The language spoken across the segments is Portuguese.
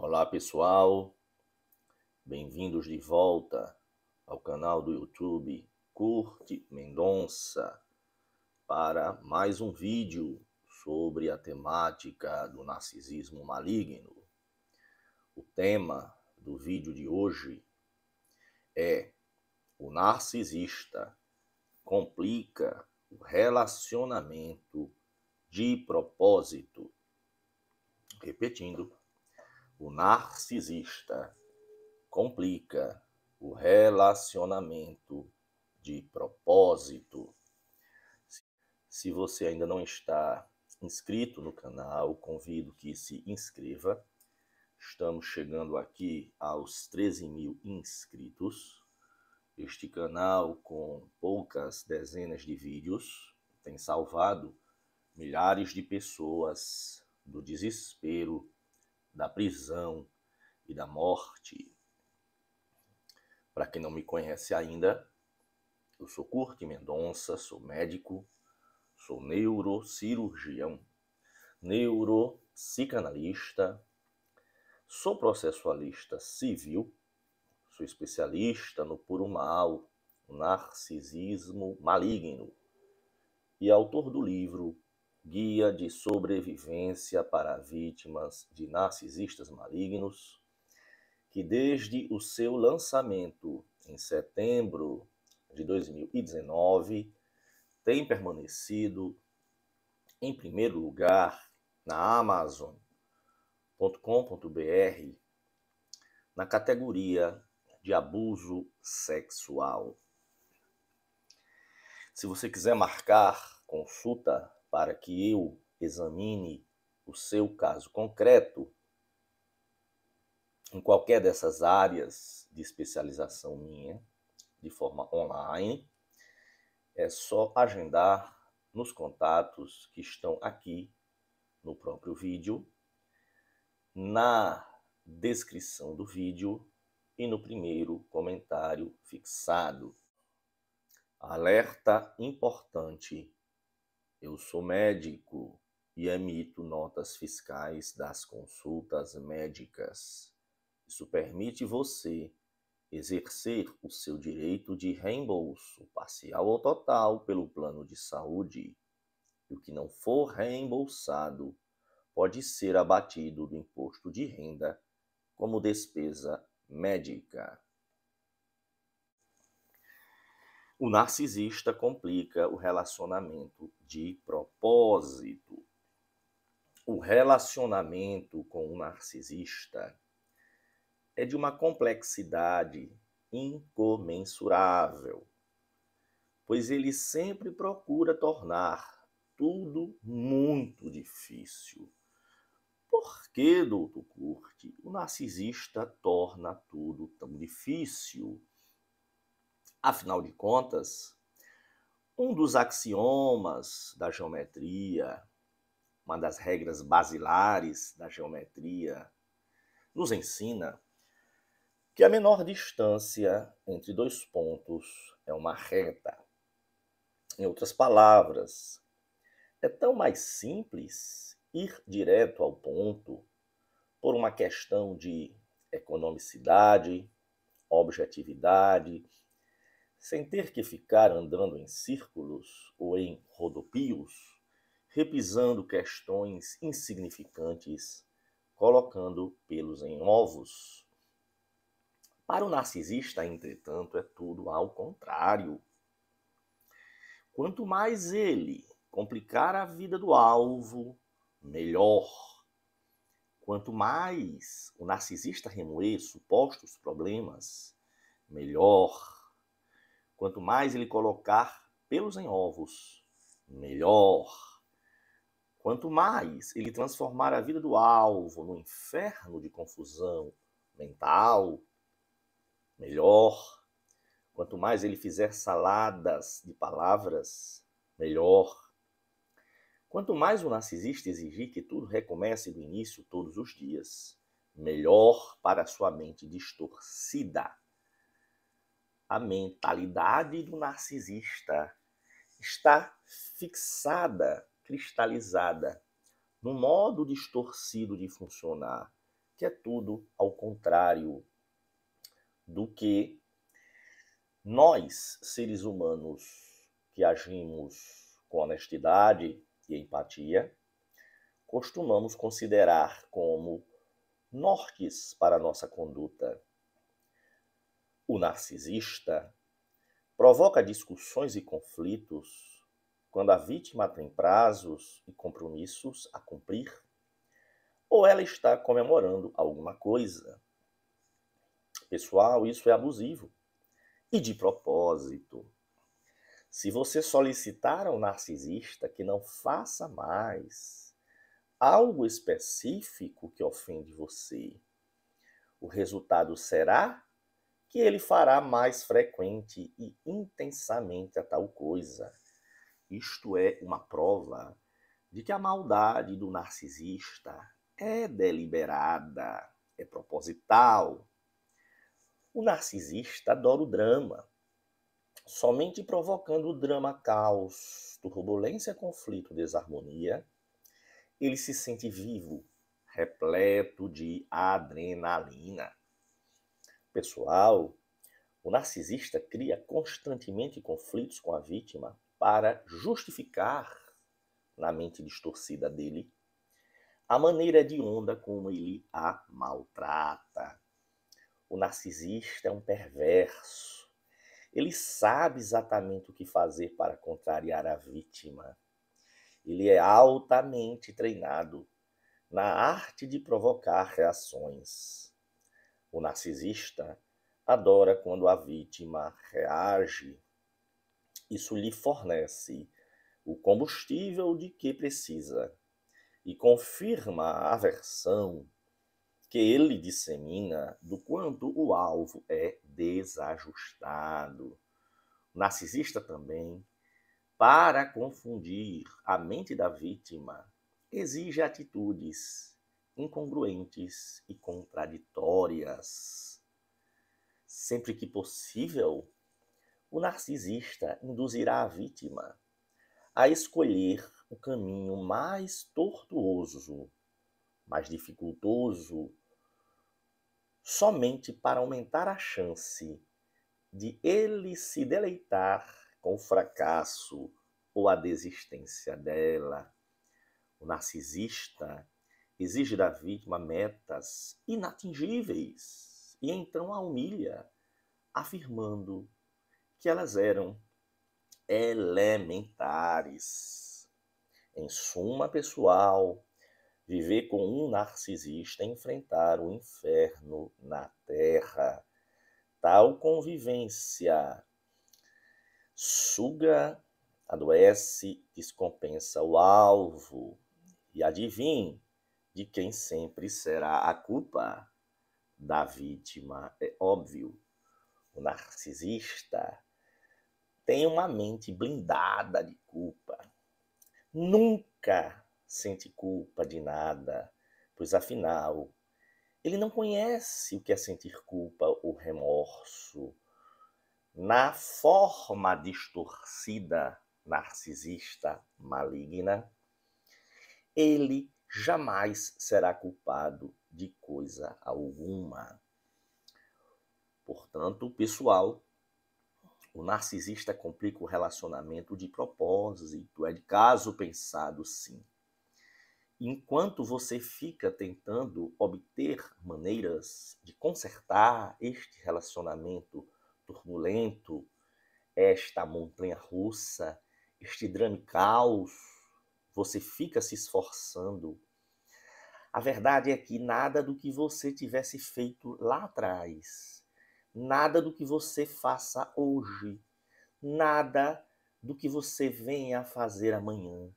Olá pessoal, bem-vindos de volta ao canal do YouTube Curte Mendonça para mais um vídeo sobre a temática do narcisismo maligno. O tema do vídeo de hoje é o narcisista complica o relacionamento de propósito. Repetindo, o narcisista complica o relacionamento de propósito. Se você ainda não está inscrito no canal, convido que se inscreva. Estamos chegando aqui aos 13 mil inscritos. Este canal, com poucas dezenas de vídeos, tem salvado milhares de pessoas do desespero, da prisão e da morte. Para quem não me conhece ainda, eu sou Curti Mendonça, sou médico, sou neurocirurgião, neuropsicanalista, sou processualista civil, sou especialista no puro mal, narcisismo maligno e autor do livro Guia de Sobrevivência para Vítimas de Narcisistas Malignos, que desde o seu lançamento em setembro de 2019 tem permanecido em primeiro lugar na Amazon.com.br na categoria de abuso sexual. Se você quiser marcar consulta para que eu examine o seu caso concreto em qualquer dessas áreas de especialização minha, de forma online, é só agendar nos contatos que estão aqui no próprio vídeo, na descrição do vídeo e no primeiro comentário fixado. Alerta importante eu sou médico e emito notas fiscais das consultas médicas. Isso permite você exercer o seu direito de reembolso parcial ou total pelo plano de saúde. E o que não for reembolsado pode ser abatido do imposto de renda como despesa médica. O narcisista complica o relacionamento de propósito. O relacionamento com o narcisista é de uma complexidade incomensurável, pois ele sempre procura tornar tudo muito difícil. Por que, doutor Curte, o narcisista torna tudo tão difícil? Afinal de contas, um dos axiomas da geometria, uma das regras basilares da geometria, nos ensina que a menor distância entre dois pontos é uma reta. Em outras palavras, é tão mais simples ir direto ao ponto por uma questão de economicidade, objetividade sem ter que ficar andando em círculos ou em rodopios, repisando questões insignificantes, colocando pelos em ovos. Para o narcisista, entretanto, é tudo ao contrário. Quanto mais ele complicar a vida do alvo, melhor. Quanto mais o narcisista remoer supostos problemas, melhor. Quanto mais ele colocar pelos em ovos, melhor. Quanto mais ele transformar a vida do alvo no inferno de confusão mental, melhor. Quanto mais ele fizer saladas de palavras, melhor. Quanto mais o narcisista exigir que tudo recomece do início todos os dias, melhor para sua mente distorcida a mentalidade do narcisista está fixada, cristalizada no modo distorcido de funcionar que é tudo ao contrário do que nós, seres humanos que agimos com honestidade e empatia, costumamos considerar como nortes para a nossa conduta. O narcisista provoca discussões e conflitos quando a vítima tem prazos e compromissos a cumprir, ou ela está comemorando alguma coisa. Pessoal, isso é abusivo e de propósito. Se você solicitar ao narcisista que não faça mais algo específico que ofende você, o resultado será que ele fará mais frequente e intensamente a tal coisa. Isto é uma prova de que a maldade do narcisista é deliberada, é proposital, o narcisista adora o drama. Somente provocando o drama, caos, turbulência, conflito, desarmonia, ele se sente vivo, repleto de adrenalina. Pessoal, o narcisista cria constantemente conflitos com a vítima para justificar, na mente distorcida dele, a maneira de onda como ele a maltrata. O narcisista é um perverso. Ele sabe exatamente o que fazer para contrariar a vítima. Ele é altamente treinado na arte de provocar reações. O narcisista adora quando a vítima reage. Isso lhe fornece o combustível de que precisa e confirma a aversão que ele dissemina do quanto o alvo é desajustado. O narcisista também, para confundir a mente da vítima, exige atitudes incongruentes e contraditórias. Sempre que possível, o narcisista induzirá a vítima a escolher o caminho mais tortuoso, mais dificultoso somente para aumentar a chance de ele se deleitar com o fracasso ou a desistência dela. O narcisista exige da vítima metas inatingíveis e então a humilha, afirmando que elas eram elementares. Em suma, pessoal, Viver com um narcisista é enfrentar o inferno na terra. Tal convivência suga, adoece, descompensa o alvo. E adivinhe de quem sempre será a culpa? Da vítima. É óbvio. O narcisista tem uma mente blindada de culpa. Nunca sente culpa de nada, pois afinal, ele não conhece o que é sentir culpa ou remorso. Na forma distorcida, narcisista, maligna, ele jamais será culpado de coisa alguma. Portanto, pessoal, o narcisista complica o relacionamento de propósito, é de caso pensado sim. Enquanto você fica tentando obter maneiras de consertar este relacionamento turbulento, esta montanha russa, este drama caos, você fica se esforçando. A verdade é que nada do que você tivesse feito lá atrás, nada do que você faça hoje, nada do que você venha a fazer amanhã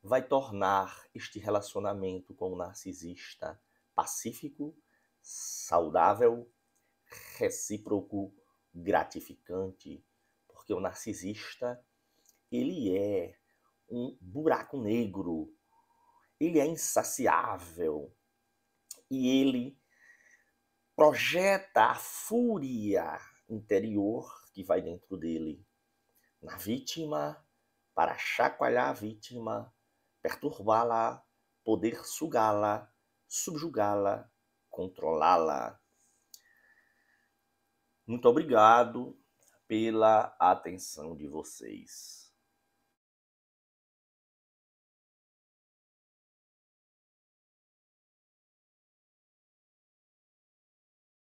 vai tornar este relacionamento com o narcisista pacífico, saudável, recíproco, gratificante, porque o narcisista ele é um buraco negro, ele é insaciável e ele projeta a fúria interior que vai dentro dele na vítima para chacoalhar a vítima perturbá-la, poder sugá-la, subjugá-la, controlá-la. Muito obrigado pela atenção de vocês.